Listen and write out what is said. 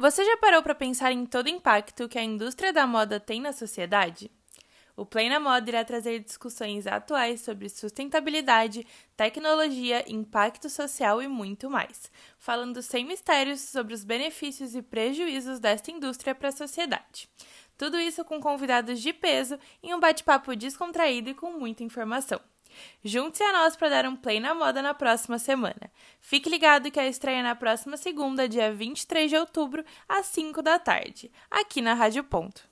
Você já parou para pensar em todo o impacto que a indústria da moda tem na sociedade? O Play na Moda irá trazer discussões atuais sobre sustentabilidade, tecnologia, impacto social e muito mais, falando sem mistérios sobre os benefícios e prejuízos desta indústria para a sociedade. Tudo isso com convidados de peso em um bate-papo descontraído e com muita informação. Junte-se a nós para dar um play na moda na próxima semana. Fique ligado que a estreia é na próxima segunda, dia 23 de outubro, às 5 da tarde, aqui na Rádio Ponto.